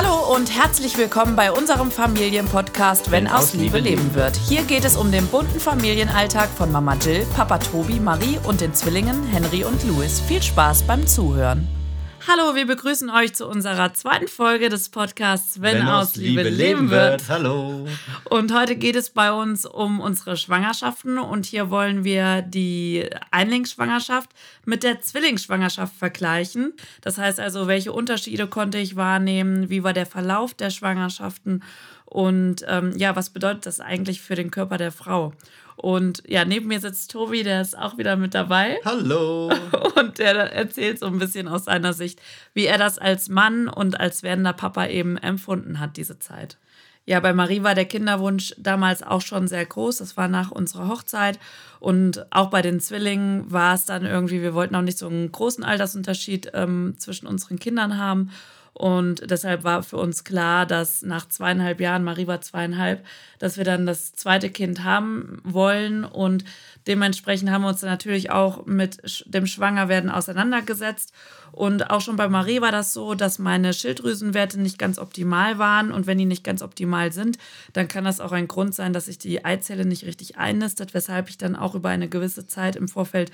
Hallo und herzlich willkommen bei unserem Familienpodcast Wenn, Wenn aus Liebe leben wird. Hier geht es um den bunten Familienalltag von Mama Jill, Papa Tobi, Marie und den Zwillingen Henry und Louis. Viel Spaß beim Zuhören. Hallo, wir begrüßen euch zu unserer zweiten Folge des Podcasts Wenn, Wenn aus, Liebe, Liebe leben wird. wird. Hallo. Und heute geht es bei uns um unsere Schwangerschaften und hier wollen wir die Einlingsschwangerschaft mit der Zwillingsschwangerschaft vergleichen. Das heißt also, welche Unterschiede konnte ich wahrnehmen, wie war der Verlauf der Schwangerschaften und ähm, ja, was bedeutet das eigentlich für den Körper der Frau? Und ja, neben mir sitzt Tobi, der ist auch wieder mit dabei. Hallo. Und der erzählt so ein bisschen aus seiner Sicht, wie er das als Mann und als werdender Papa eben empfunden hat, diese Zeit. Ja, bei Marie war der Kinderwunsch damals auch schon sehr groß. Das war nach unserer Hochzeit. Und auch bei den Zwillingen war es dann irgendwie, wir wollten auch nicht so einen großen Altersunterschied ähm, zwischen unseren Kindern haben. Und deshalb war für uns klar, dass nach zweieinhalb Jahren, Marie war zweieinhalb, dass wir dann das zweite Kind haben wollen. Und dementsprechend haben wir uns natürlich auch mit dem Schwangerwerden auseinandergesetzt. Und auch schon bei Marie war das so, dass meine Schilddrüsenwerte nicht ganz optimal waren. Und wenn die nicht ganz optimal sind, dann kann das auch ein Grund sein, dass sich die Eizelle nicht richtig einnistet, weshalb ich dann auch über eine gewisse Zeit im Vorfeld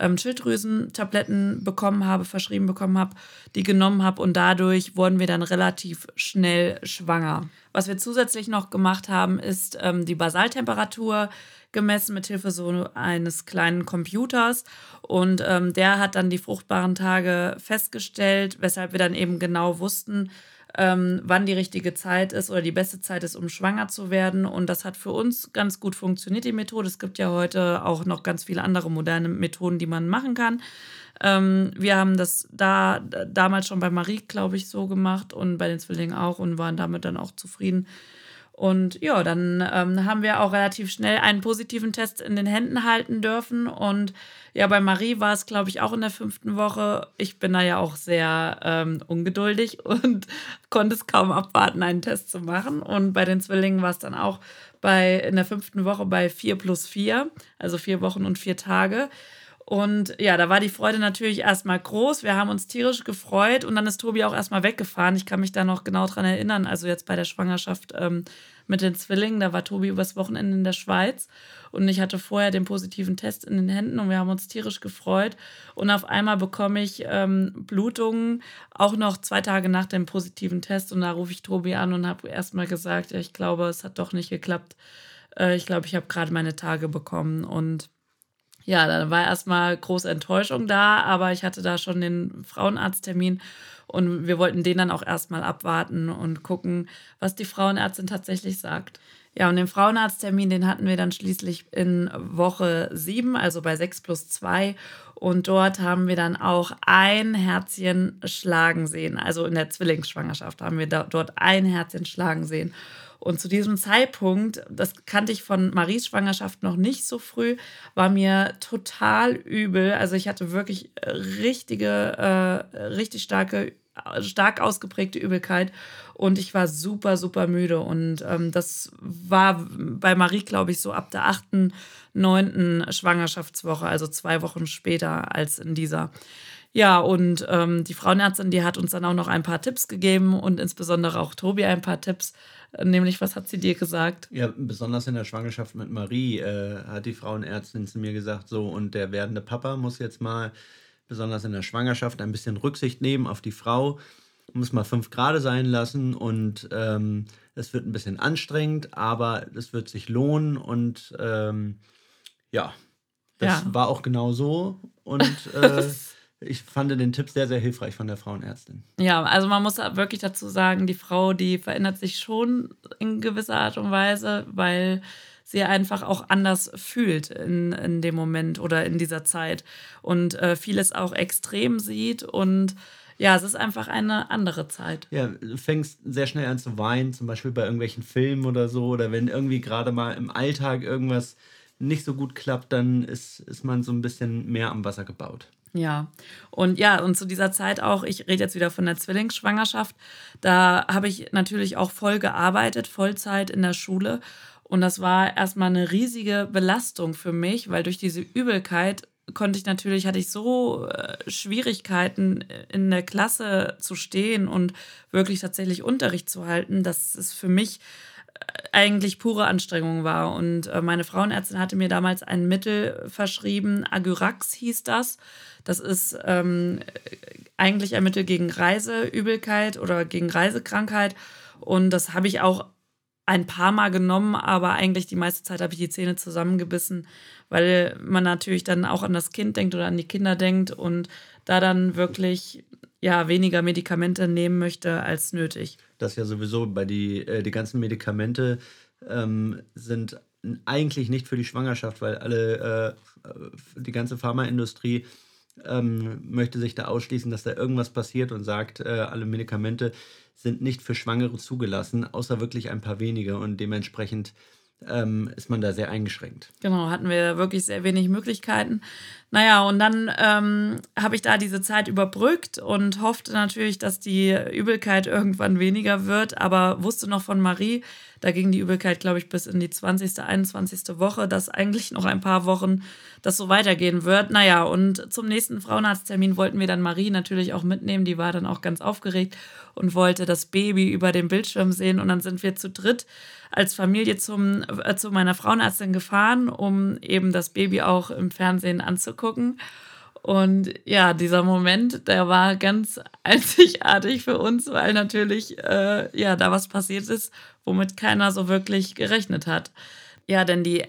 ähm, Schilddrüsentabletten bekommen habe, verschrieben bekommen habe, die genommen habe und dadurch wurden wir dann relativ schnell schwanger. Was wir zusätzlich noch gemacht haben, ist ähm, die Basaltemperatur gemessen mit Hilfe so eines kleinen Computers und ähm, der hat dann die fruchtbaren Tage festgestellt, weshalb wir dann eben genau wussten, ähm, wann die richtige Zeit ist oder die beste Zeit ist, um schwanger zu werden. Und das hat für uns ganz gut funktioniert, die Methode. Es gibt ja heute auch noch ganz viele andere moderne Methoden, die man machen kann. Ähm, wir haben das da damals schon bei Marie, glaube ich, so gemacht und bei den Zwillingen auch und waren damit dann auch zufrieden. Und ja, dann ähm, haben wir auch relativ schnell einen positiven Test in den Händen halten dürfen. Und ja, bei Marie war es, glaube ich, auch in der fünften Woche. Ich bin da ja auch sehr ähm, ungeduldig und konnte es kaum abwarten, einen Test zu machen. Und bei den Zwillingen war es dann auch bei, in der fünften Woche bei vier plus vier, also vier Wochen und vier Tage. Und ja, da war die Freude natürlich erstmal groß. Wir haben uns tierisch gefreut und dann ist Tobi auch erstmal weggefahren. Ich kann mich da noch genau dran erinnern. Also jetzt bei der Schwangerschaft ähm, mit den Zwillingen, da war Tobi übers Wochenende in der Schweiz und ich hatte vorher den positiven Test in den Händen und wir haben uns tierisch gefreut. Und auf einmal bekomme ich ähm, Blutungen, auch noch zwei Tage nach dem positiven Test. Und da rufe ich Tobi an und habe erstmal gesagt, ja, ich glaube, es hat doch nicht geklappt. Äh, ich glaube, ich habe gerade meine Tage bekommen und ja, dann war erstmal große Enttäuschung da, aber ich hatte da schon den Frauenarzttermin und wir wollten den dann auch erstmal abwarten und gucken, was die Frauenärztin tatsächlich sagt. Ja, und den Frauenarzttermin, den hatten wir dann schließlich in Woche 7, also bei 6 plus 2. Und dort haben wir dann auch ein Herzchen schlagen sehen. Also in der Zwillingsschwangerschaft haben wir da, dort ein Herzchen schlagen sehen. Und zu diesem Zeitpunkt, das kannte ich von Maries Schwangerschaft noch nicht so früh, war mir total übel. Also ich hatte wirklich richtige, äh, richtig starke, stark ausgeprägte Übelkeit und ich war super, super müde. Und ähm, das war bei Marie, glaube ich, so ab der achten, neunten Schwangerschaftswoche, also zwei Wochen später als in dieser. Ja, und ähm, die Frauenärztin, die hat uns dann auch noch ein paar Tipps gegeben und insbesondere auch Tobi ein paar Tipps. Nämlich, was hat sie dir gesagt? Ja, besonders in der Schwangerschaft mit Marie äh, hat die Frauenärztin zu mir gesagt, so, und der werdende Papa muss jetzt mal, besonders in der Schwangerschaft, ein bisschen Rücksicht nehmen auf die Frau, muss mal fünf Grad sein lassen und ähm, es wird ein bisschen anstrengend, aber es wird sich lohnen und ähm, ja, das ja. war auch genau so und äh, ich fand den Tipp sehr, sehr hilfreich von der Frauenärztin. Ja, also man muss wirklich dazu sagen, die Frau, die verändert sich schon in gewisser Art und Weise, weil sie einfach auch anders fühlt in, in dem Moment oder in dieser Zeit und äh, vieles auch extrem sieht und ja, es ist einfach eine andere Zeit. Ja, du fängst sehr schnell an zu weinen, zum Beispiel bei irgendwelchen Filmen oder so, oder wenn irgendwie gerade mal im Alltag irgendwas nicht so gut klappt, dann ist, ist man so ein bisschen mehr am Wasser gebaut. Ja, und ja, und zu dieser Zeit auch, ich rede jetzt wieder von der Zwillingsschwangerschaft, da habe ich natürlich auch voll gearbeitet, Vollzeit in der Schule. Und das war erstmal eine riesige Belastung für mich, weil durch diese Übelkeit konnte ich natürlich, hatte ich so äh, Schwierigkeiten in der Klasse zu stehen und wirklich tatsächlich Unterricht zu halten, dass es für mich äh, eigentlich pure Anstrengung war. Und äh, meine Frauenärztin hatte mir damals ein Mittel verschrieben, Agurax hieß das. Das ist ähm, eigentlich ein Mittel gegen Reiseübelkeit oder gegen Reisekrankheit. Und das habe ich auch ein paar Mal genommen, aber eigentlich die meiste Zeit habe ich die Zähne zusammengebissen, weil man natürlich dann auch an das Kind denkt oder an die Kinder denkt und da dann wirklich ja weniger Medikamente nehmen möchte als nötig. Das ja sowieso bei die, äh, die ganzen Medikamente ähm, sind eigentlich nicht für die Schwangerschaft, weil alle äh, die ganze Pharmaindustrie ähm, möchte sich da ausschließen, dass da irgendwas passiert und sagt, äh, alle Medikamente sind nicht für Schwangere zugelassen, außer wirklich ein paar wenige und dementsprechend ähm, ist man da sehr eingeschränkt. Genau, hatten wir wirklich sehr wenig Möglichkeiten. Naja, und dann ähm, habe ich da diese Zeit überbrückt und hoffte natürlich, dass die Übelkeit irgendwann weniger wird, aber wusste noch von Marie, da ging die Übelkeit, glaube ich, bis in die 20., 21. Woche, dass eigentlich noch ein paar Wochen das so weitergehen wird. Naja, und zum nächsten Frauenarzttermin wollten wir dann Marie natürlich auch mitnehmen. Die war dann auch ganz aufgeregt und wollte das Baby über dem Bildschirm sehen. Und dann sind wir zu dritt als Familie zum, äh, zu meiner Frauenärztin gefahren, um eben das Baby auch im Fernsehen anzugucken. Und ja, dieser Moment, der war ganz einzigartig für uns, weil natürlich äh, ja da was passiert ist, womit keiner so wirklich gerechnet hat. Ja, denn die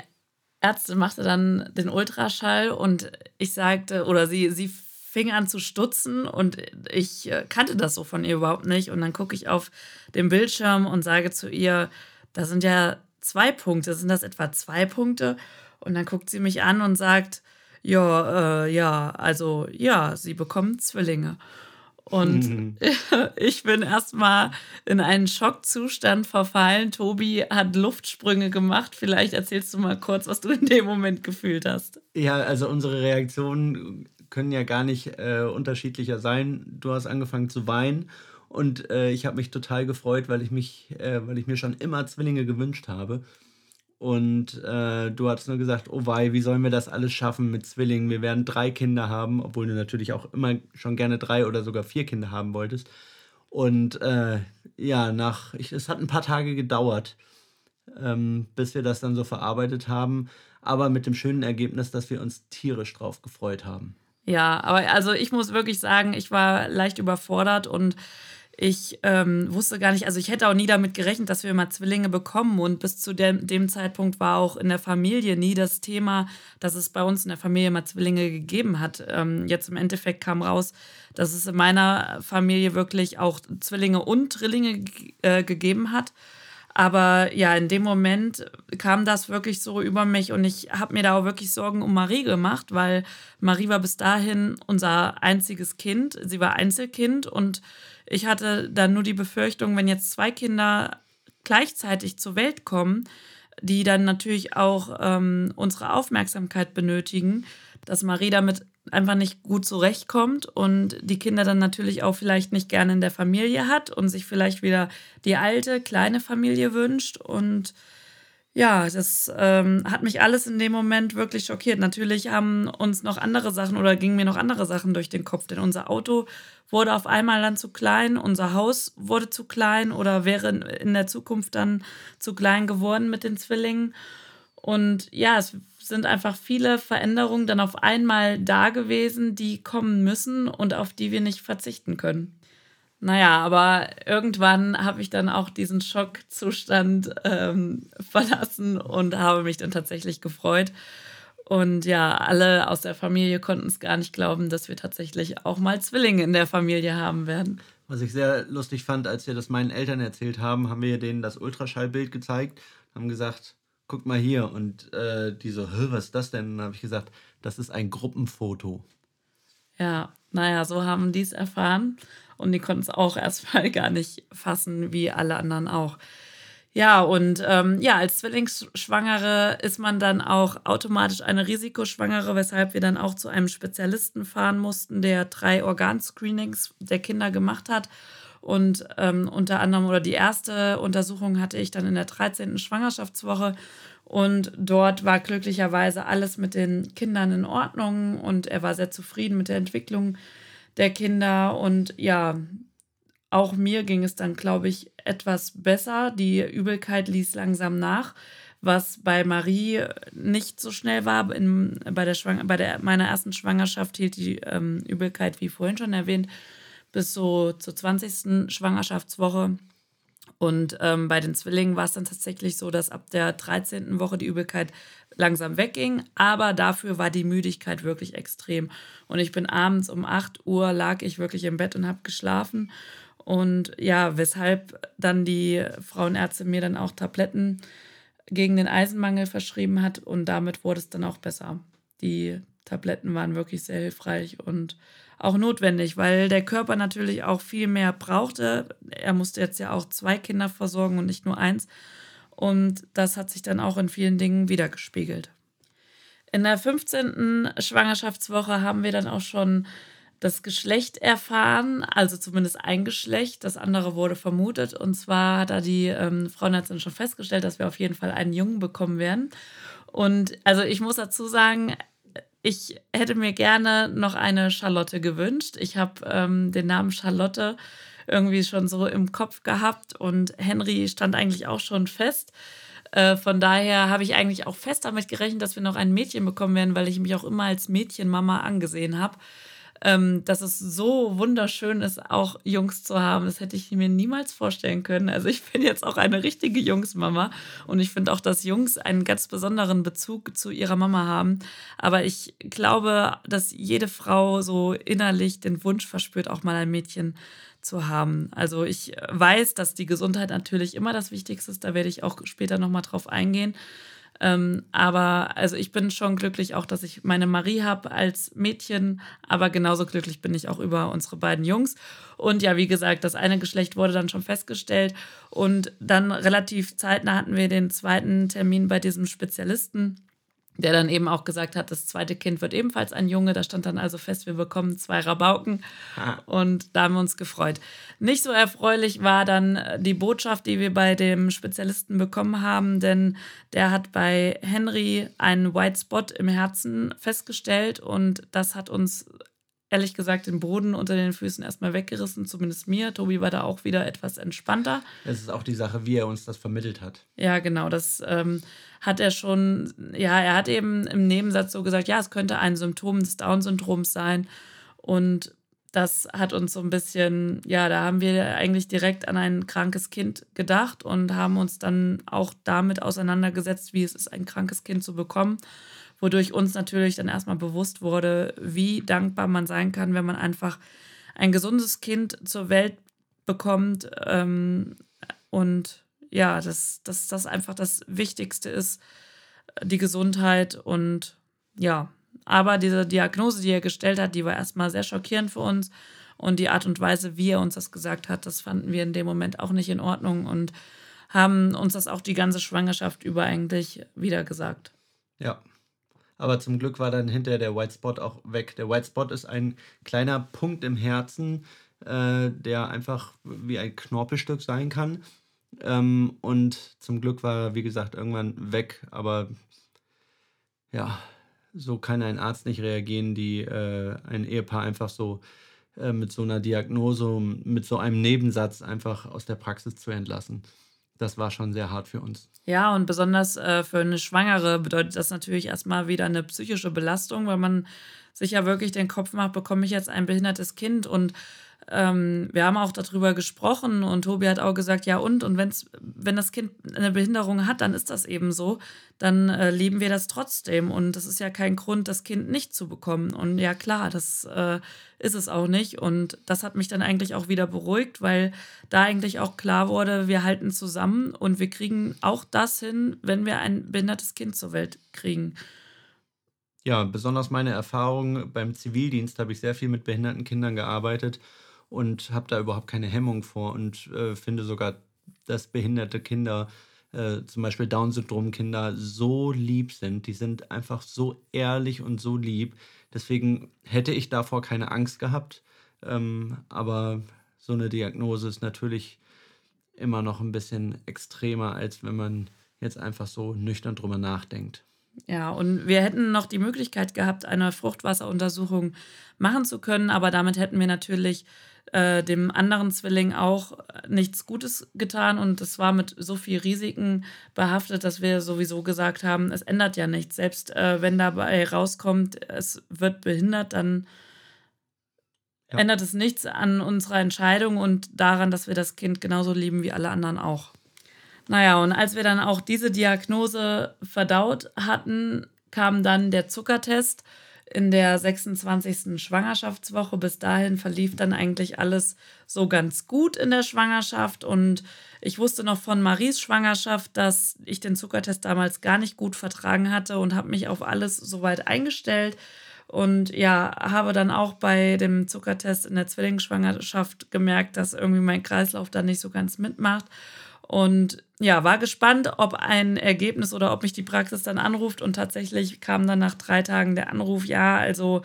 Ärztin machte dann den Ultraschall und ich sagte, oder sie, sie fing an zu stutzen und ich äh, kannte das so von ihr überhaupt nicht. Und dann gucke ich auf den Bildschirm und sage zu ihr, da sind ja zwei Punkte, sind das etwa zwei Punkte? Und dann guckt sie mich an und sagt, ja, äh, ja, also ja, sie bekommen Zwillinge. Und mhm. ich bin erstmal in einen Schockzustand verfallen. Tobi hat Luftsprünge gemacht. Vielleicht erzählst du mal kurz, was du in dem Moment gefühlt hast. Ja, also unsere Reaktionen können ja gar nicht äh, unterschiedlicher sein. Du hast angefangen zu weinen und äh, ich habe mich total gefreut, weil ich mich, äh, weil ich mir schon immer Zwillinge gewünscht habe. Und äh, du hast nur gesagt, oh wei, wie sollen wir das alles schaffen mit Zwillingen? Wir werden drei Kinder haben, obwohl du natürlich auch immer schon gerne drei oder sogar vier Kinder haben wolltest. Und äh, ja, nach, ich, es hat ein paar Tage gedauert, ähm, bis wir das dann so verarbeitet haben, aber mit dem schönen Ergebnis, dass wir uns tierisch drauf gefreut haben. Ja, aber also ich muss wirklich sagen, ich war leicht überfordert und ich ähm, wusste gar nicht, also ich hätte auch nie damit gerechnet, dass wir mal Zwillinge bekommen. Und bis zu dem, dem Zeitpunkt war auch in der Familie nie das Thema, dass es bei uns in der Familie mal Zwillinge gegeben hat. Ähm, jetzt im Endeffekt kam raus, dass es in meiner Familie wirklich auch Zwillinge und Drillinge äh, gegeben hat. Aber ja, in dem Moment kam das wirklich so über mich und ich habe mir da auch wirklich Sorgen um Marie gemacht, weil Marie war bis dahin unser einziges Kind. Sie war Einzelkind und ich hatte dann nur die Befürchtung, wenn jetzt zwei Kinder gleichzeitig zur Welt kommen, die dann natürlich auch ähm, unsere Aufmerksamkeit benötigen, dass Marie damit einfach nicht gut zurechtkommt und die Kinder dann natürlich auch vielleicht nicht gerne in der Familie hat und sich vielleicht wieder die alte, kleine Familie wünscht. Und ja, das ähm, hat mich alles in dem Moment wirklich schockiert. Natürlich haben uns noch andere Sachen oder gingen mir noch andere Sachen durch den Kopf, denn unser Auto wurde auf einmal dann zu klein, unser Haus wurde zu klein oder wäre in der Zukunft dann zu klein geworden mit den Zwillingen. Und ja, es sind einfach viele Veränderungen dann auf einmal da gewesen, die kommen müssen und auf die wir nicht verzichten können. Naja, aber irgendwann habe ich dann auch diesen Schockzustand ähm, verlassen und habe mich dann tatsächlich gefreut. Und ja, alle aus der Familie konnten es gar nicht glauben, dass wir tatsächlich auch mal Zwillinge in der Familie haben werden. Was ich sehr lustig fand, als wir das meinen Eltern erzählt haben, haben wir denen das Ultraschallbild gezeigt, haben gesagt, guck mal hier. Und äh, die so, was ist das denn? Und dann habe ich gesagt, das ist ein Gruppenfoto. Ja, naja, so haben die es erfahren. Und die konnten es auch erstmal gar nicht fassen, wie alle anderen auch. Ja, und ähm, ja, als Zwillingsschwangere ist man dann auch automatisch eine Risikoschwangere, weshalb wir dann auch zu einem Spezialisten fahren mussten, der drei Organscreenings der Kinder gemacht hat. Und ähm, unter anderem, oder die erste Untersuchung hatte ich dann in der 13. Schwangerschaftswoche. Und dort war glücklicherweise alles mit den Kindern in Ordnung und er war sehr zufrieden mit der Entwicklung der Kinder. Und ja, auch mir ging es dann, glaube ich, etwas besser. Die Übelkeit ließ langsam nach, was bei Marie nicht so schnell war. In, bei der, Schwang bei der, meiner ersten Schwangerschaft hielt die ähm, Übelkeit, wie vorhin schon erwähnt, bis so zur 20. Schwangerschaftswoche. Und ähm, bei den Zwillingen war es dann tatsächlich so, dass ab der 13. Woche die Übelkeit langsam wegging, aber dafür war die Müdigkeit wirklich extrem. Und ich bin abends um 8 Uhr lag ich wirklich im Bett und habe geschlafen. Und ja, weshalb dann die Frauenärzte mir dann auch Tabletten gegen den Eisenmangel verschrieben hat und damit wurde es dann auch besser. Die Tabletten waren wirklich sehr hilfreich und auch notwendig, weil der Körper natürlich auch viel mehr brauchte. Er musste jetzt ja auch zwei Kinder versorgen und nicht nur eins. Und das hat sich dann auch in vielen Dingen wiedergespiegelt. In der 15. Schwangerschaftswoche haben wir dann auch schon das Geschlecht erfahren, also zumindest ein Geschlecht. Das andere wurde vermutet. Und zwar hat da die ähm, Frauenärztin schon festgestellt, dass wir auf jeden Fall einen Jungen bekommen werden. Und also ich muss dazu sagen, ich hätte mir gerne noch eine Charlotte gewünscht. Ich habe ähm, den Namen Charlotte irgendwie schon so im Kopf gehabt und Henry stand eigentlich auch schon fest. Äh, von daher habe ich eigentlich auch fest damit gerechnet, dass wir noch ein Mädchen bekommen werden, weil ich mich auch immer als Mädchenmama angesehen habe ähm, dass es so wunderschön ist, auch Jungs zu haben. Das hätte ich mir niemals vorstellen können. Also ich bin jetzt auch eine richtige Jungsmama und ich finde auch, dass Jungs einen ganz besonderen Bezug zu ihrer Mama haben. Aber ich glaube, dass jede Frau so innerlich den Wunsch verspürt, auch mal ein Mädchen zu haben. Also ich weiß, dass die Gesundheit natürlich immer das Wichtigste ist. Da werde ich auch später nochmal drauf eingehen. Ähm, aber also ich bin schon glücklich auch, dass ich meine Marie habe als Mädchen, aber genauso glücklich bin ich auch über unsere beiden Jungs. Und ja, wie gesagt, das eine Geschlecht wurde dann schon festgestellt und dann relativ zeitnah hatten wir den zweiten Termin bei diesem Spezialisten der dann eben auch gesagt hat, das zweite Kind wird ebenfalls ein Junge. Da stand dann also fest, wir bekommen zwei Rabauken. Ah. Und da haben wir uns gefreut. Nicht so erfreulich war dann die Botschaft, die wir bei dem Spezialisten bekommen haben, denn der hat bei Henry einen White Spot im Herzen festgestellt und das hat uns ehrlich gesagt den Boden unter den Füßen erstmal weggerissen, zumindest mir. Tobi war da auch wieder etwas entspannter. Es ist auch die Sache, wie er uns das vermittelt hat. Ja, genau. Das ähm, hat er schon, ja, er hat eben im Nebensatz so gesagt, ja, es könnte ein Symptom des Down-Syndroms sein. Und das hat uns so ein bisschen, ja, da haben wir eigentlich direkt an ein krankes Kind gedacht und haben uns dann auch damit auseinandergesetzt, wie es ist, ein krankes Kind zu bekommen wodurch uns natürlich dann erstmal bewusst wurde, wie dankbar man sein kann, wenn man einfach ein gesundes Kind zur Welt bekommt ähm, und ja, dass, dass das einfach das Wichtigste ist, die Gesundheit und ja, aber diese Diagnose, die er gestellt hat, die war erstmal sehr schockierend für uns und die Art und Weise, wie er uns das gesagt hat, das fanden wir in dem Moment auch nicht in Ordnung und haben uns das auch die ganze Schwangerschaft über eigentlich wieder gesagt. Ja, aber zum Glück war dann hinterher der White Spot auch weg. Der White Spot ist ein kleiner Punkt im Herzen, äh, der einfach wie ein Knorpelstück sein kann. Ähm, und zum Glück war er, wie gesagt, irgendwann weg. Aber ja, so kann ein Arzt nicht reagieren, die äh, ein Ehepaar einfach so äh, mit so einer Diagnose, mit so einem Nebensatz einfach aus der Praxis zu entlassen das war schon sehr hart für uns. Ja, und besonders äh, für eine Schwangere bedeutet das natürlich erstmal wieder eine psychische Belastung, weil man sich ja wirklich den Kopf macht, bekomme ich jetzt ein behindertes Kind und ähm, wir haben auch darüber gesprochen und Tobi hat auch gesagt, ja und, und wenn's, wenn das Kind eine Behinderung hat, dann ist das eben so, dann äh, lieben wir das trotzdem und das ist ja kein Grund, das Kind nicht zu bekommen. Und ja klar, das äh, ist es auch nicht und das hat mich dann eigentlich auch wieder beruhigt, weil da eigentlich auch klar wurde, wir halten zusammen und wir kriegen auch das hin, wenn wir ein behindertes Kind zur Welt kriegen. Ja, besonders meine Erfahrung beim Zivildienst habe ich sehr viel mit behinderten Kindern gearbeitet und habe da überhaupt keine Hemmung vor und äh, finde sogar, dass behinderte Kinder, äh, zum Beispiel Down-Syndrom-Kinder, so lieb sind. Die sind einfach so ehrlich und so lieb. Deswegen hätte ich davor keine Angst gehabt. Ähm, aber so eine Diagnose ist natürlich immer noch ein bisschen extremer, als wenn man jetzt einfach so nüchtern drüber nachdenkt. Ja, und wir hätten noch die Möglichkeit gehabt, eine Fruchtwasseruntersuchung machen zu können, aber damit hätten wir natürlich äh, dem anderen Zwilling auch nichts Gutes getan und es war mit so viel Risiken behaftet, dass wir sowieso gesagt haben, es ändert ja nichts. Selbst äh, wenn dabei rauskommt, es wird behindert, dann ja. ändert es nichts an unserer Entscheidung und daran, dass wir das Kind genauso lieben wie alle anderen auch. Naja, und als wir dann auch diese Diagnose verdaut hatten, kam dann der Zuckertest in der 26. Schwangerschaftswoche. Bis dahin verlief dann eigentlich alles so ganz gut in der Schwangerschaft. Und ich wusste noch von Maries Schwangerschaft, dass ich den Zuckertest damals gar nicht gut vertragen hatte und habe mich auf alles soweit eingestellt. Und ja, habe dann auch bei dem Zuckertest in der Zwillingsschwangerschaft gemerkt, dass irgendwie mein Kreislauf da nicht so ganz mitmacht. Und ja, war gespannt, ob ein Ergebnis oder ob mich die Praxis dann anruft. Und tatsächlich kam dann nach drei Tagen der Anruf, ja, also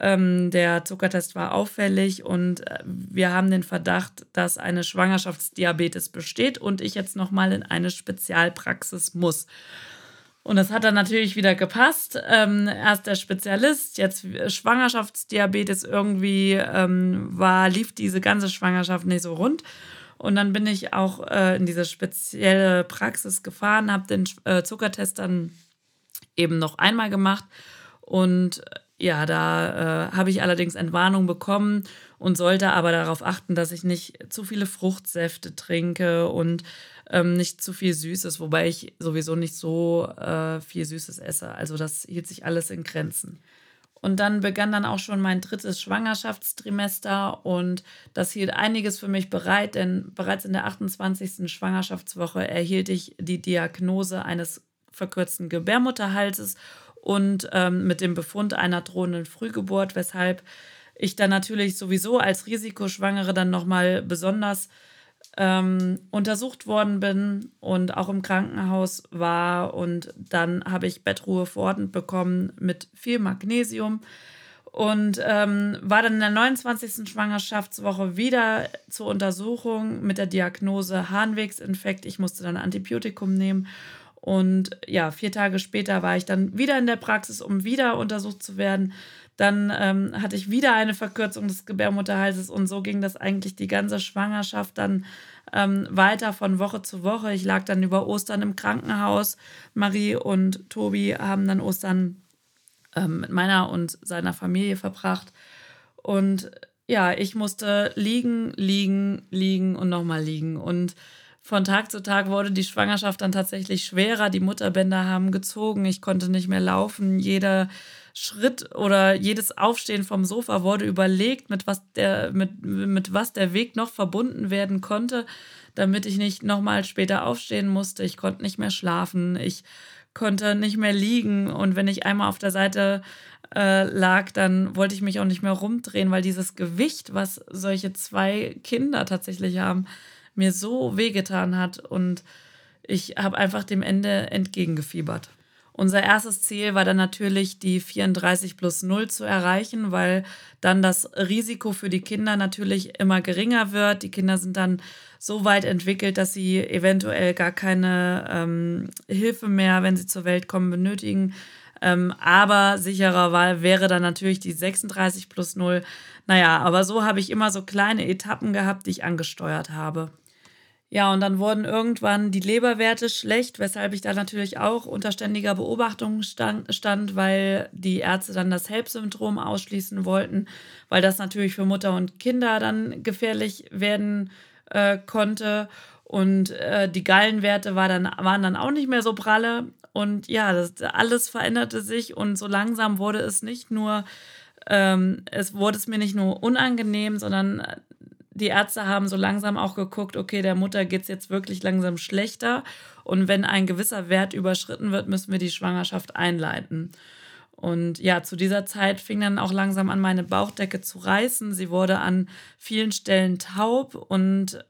ähm, der Zuckertest war auffällig und äh, wir haben den Verdacht, dass eine Schwangerschaftsdiabetes besteht und ich jetzt nochmal in eine Spezialpraxis muss. Und das hat dann natürlich wieder gepasst. Ähm, erst der Spezialist, jetzt Schwangerschaftsdiabetes irgendwie ähm, war, lief diese ganze Schwangerschaft nicht so rund. Und dann bin ich auch äh, in diese spezielle Praxis gefahren, habe den äh, Zuckertest dann eben noch einmal gemacht. Und äh, ja, da äh, habe ich allerdings Entwarnung bekommen und sollte aber darauf achten, dass ich nicht zu viele Fruchtsäfte trinke und ähm, nicht zu viel Süßes, wobei ich sowieso nicht so äh, viel Süßes esse. Also das hielt sich alles in Grenzen. Und dann begann dann auch schon mein drittes Schwangerschaftstrimester und das hielt einiges für mich bereit, denn bereits in der 28. Schwangerschaftswoche erhielt ich die Diagnose eines verkürzten Gebärmutterhalses und ähm, mit dem Befund einer drohenden Frühgeburt, weshalb ich dann natürlich sowieso als Risikoschwangere dann nochmal besonders ähm, untersucht worden bin und auch im Krankenhaus war. Und dann habe ich Bettruhe verordnet bekommen mit viel Magnesium und ähm, war dann in der 29. Schwangerschaftswoche wieder zur Untersuchung mit der Diagnose Harnwegsinfekt. Ich musste dann Antibiotikum nehmen. Und ja, vier Tage später war ich dann wieder in der Praxis, um wieder untersucht zu werden. Dann ähm, hatte ich wieder eine Verkürzung des Gebärmutterhalses und so ging das eigentlich die ganze Schwangerschaft dann ähm, weiter von Woche zu Woche. Ich lag dann über Ostern im Krankenhaus. Marie und Tobi haben dann Ostern ähm, mit meiner und seiner Familie verbracht. Und ja, ich musste liegen, liegen, liegen und nochmal liegen. Und von Tag zu Tag wurde die Schwangerschaft dann tatsächlich schwerer. Die Mutterbänder haben gezogen. Ich konnte nicht mehr laufen. Jeder Schritt oder jedes Aufstehen vom Sofa wurde überlegt, mit was der, mit, mit was der Weg noch verbunden werden konnte, damit ich nicht nochmal später aufstehen musste. Ich konnte nicht mehr schlafen. Ich konnte nicht mehr liegen. Und wenn ich einmal auf der Seite äh, lag, dann wollte ich mich auch nicht mehr rumdrehen, weil dieses Gewicht, was solche zwei Kinder tatsächlich haben, mir so wehgetan hat. Und ich habe einfach dem Ende entgegengefiebert. Unser erstes Ziel war dann natürlich, die 34 plus 0 zu erreichen, weil dann das Risiko für die Kinder natürlich immer geringer wird. Die Kinder sind dann so weit entwickelt, dass sie eventuell gar keine ähm, Hilfe mehr, wenn sie zur Welt kommen, benötigen. Ähm, aber sicherer Wahl wäre dann natürlich die 36 plus 0. Naja, aber so habe ich immer so kleine Etappen gehabt, die ich angesteuert habe. Ja, und dann wurden irgendwann die Leberwerte schlecht, weshalb ich da natürlich auch unter ständiger Beobachtung stand, stand weil die Ärzte dann das HELP-Syndrom ausschließen wollten, weil das natürlich für Mutter und Kinder dann gefährlich werden äh, konnte. Und äh, die Gallenwerte war dann, waren dann auch nicht mehr so pralle. Und ja, das, alles veränderte sich und so langsam wurde es nicht nur, ähm, es wurde es mir nicht nur unangenehm, sondern die Ärzte haben so langsam auch geguckt, okay, der Mutter geht es jetzt wirklich langsam schlechter. Und wenn ein gewisser Wert überschritten wird, müssen wir die Schwangerschaft einleiten. Und ja, zu dieser Zeit fing dann auch langsam an, meine Bauchdecke zu reißen. Sie wurde an vielen Stellen taub und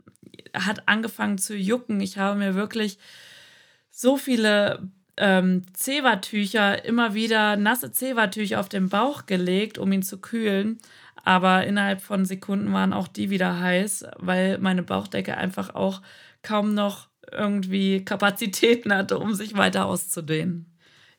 hat angefangen zu jucken. Ich habe mir wirklich so viele ähm, Zewa-Tücher, immer wieder nasse Zewa-Tücher auf den Bauch gelegt, um ihn zu kühlen. Aber innerhalb von Sekunden waren auch die wieder heiß, weil meine Bauchdecke einfach auch kaum noch irgendwie Kapazitäten hatte, um sich weiter auszudehnen.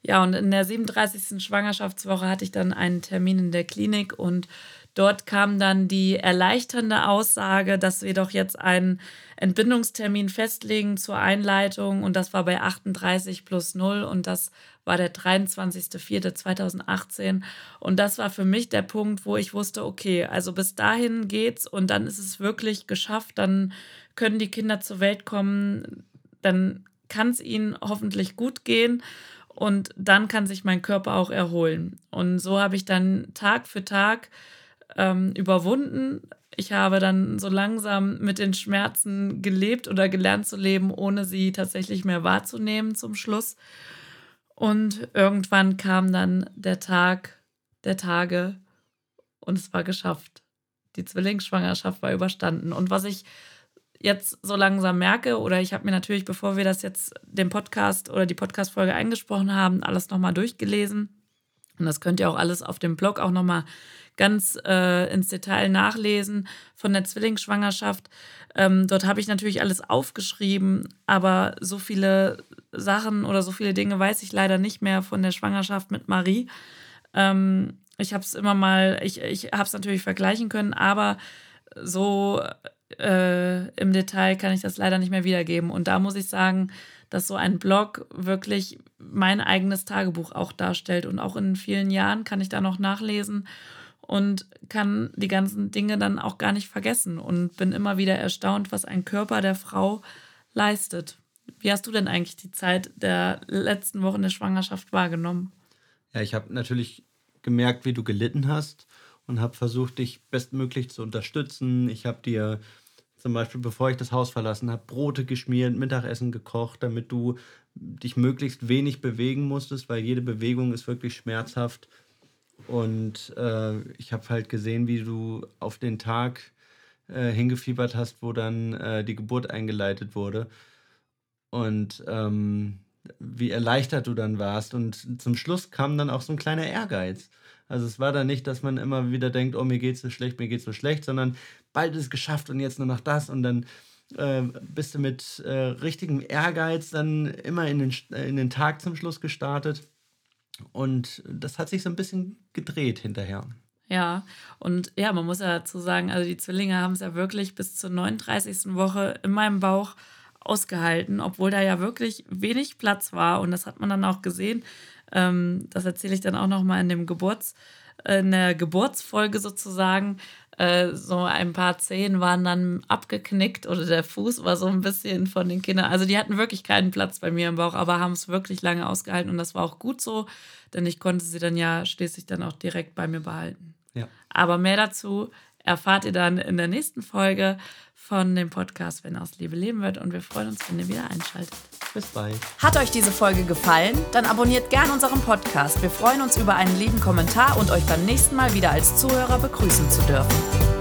Ja, und in der 37. Schwangerschaftswoche hatte ich dann einen Termin in der Klinik und dort kam dann die erleichternde Aussage, dass wir doch jetzt einen Entbindungstermin festlegen zur Einleitung und das war bei 38 plus 0 und das war der 23.04.2018 und das war für mich der Punkt, wo ich wusste, okay, also bis dahin geht's und dann ist es wirklich geschafft, dann können die Kinder zur Welt kommen, dann kann es ihnen hoffentlich gut gehen und dann kann sich mein Körper auch erholen. Und so habe ich dann Tag für Tag ähm, überwunden. Ich habe dann so langsam mit den Schmerzen gelebt oder gelernt zu leben, ohne sie tatsächlich mehr wahrzunehmen zum Schluss. Und irgendwann kam dann der Tag der Tage und es war geschafft. Die Zwillingsschwangerschaft war überstanden. Und was ich jetzt so langsam merke, oder ich habe mir natürlich, bevor wir das jetzt den Podcast oder die Podcast-Folge eingesprochen haben, alles nochmal durchgelesen. Und das könnt ihr auch alles auf dem Blog auch nochmal ganz äh, ins Detail nachlesen von der Zwillingsschwangerschaft. Ähm, dort habe ich natürlich alles aufgeschrieben, aber so viele Sachen oder so viele Dinge weiß ich leider nicht mehr von der Schwangerschaft mit Marie. Ähm, ich habe es immer mal, ich, ich habe es natürlich vergleichen können, aber so äh, im Detail kann ich das leider nicht mehr wiedergeben. Und da muss ich sagen, dass so ein Blog wirklich mein eigenes Tagebuch auch darstellt. Und auch in vielen Jahren kann ich da noch nachlesen und kann die ganzen Dinge dann auch gar nicht vergessen und bin immer wieder erstaunt, was ein Körper der Frau leistet. Wie hast du denn eigentlich die Zeit der letzten Wochen der Schwangerschaft wahrgenommen? Ja, ich habe natürlich gemerkt, wie du gelitten hast und habe versucht, dich bestmöglich zu unterstützen. Ich habe dir zum Beispiel, bevor ich das Haus verlassen habe, Brote geschmiert, Mittagessen gekocht, damit du dich möglichst wenig bewegen musstest, weil jede Bewegung ist wirklich schmerzhaft. Und äh, ich habe halt gesehen, wie du auf den Tag äh, hingefiebert hast, wo dann äh, die Geburt eingeleitet wurde. Und ähm, wie erleichtert du dann warst. Und zum Schluss kam dann auch so ein kleiner Ehrgeiz. Also es war dann nicht, dass man immer wieder denkt, oh, mir geht's so schlecht, mir geht's so schlecht, sondern bald ist es geschafft und jetzt nur noch das und dann äh, bist du mit äh, richtigem Ehrgeiz dann immer in den, in den Tag zum Schluss gestartet. Und das hat sich so ein bisschen gedreht hinterher. Ja, und ja, man muss ja dazu sagen, also die Zwillinge haben es ja wirklich bis zur 39. Woche in meinem Bauch ausgehalten, obwohl da ja wirklich wenig Platz war. Und das hat man dann auch gesehen. Ähm, das erzähle ich dann auch nochmal in dem Geburts, in der Geburtsfolge sozusagen. Äh, so ein paar Zehen waren dann abgeknickt oder der Fuß war so ein bisschen von den Kindern. Also die hatten wirklich keinen Platz bei mir im Bauch, aber haben es wirklich lange ausgehalten und das war auch gut so, denn ich konnte sie dann ja schließlich dann auch direkt bei mir behalten. Ja. Aber mehr dazu erfahrt ihr dann in der nächsten Folge von dem Podcast Wenn aus Liebe leben wird und wir freuen uns, wenn ihr wieder einschaltet. Bis bald. Hat euch diese Folge gefallen? Dann abonniert gern unseren Podcast. Wir freuen uns über einen lieben Kommentar und euch beim nächsten Mal wieder als Zuhörer begrüßen zu dürfen.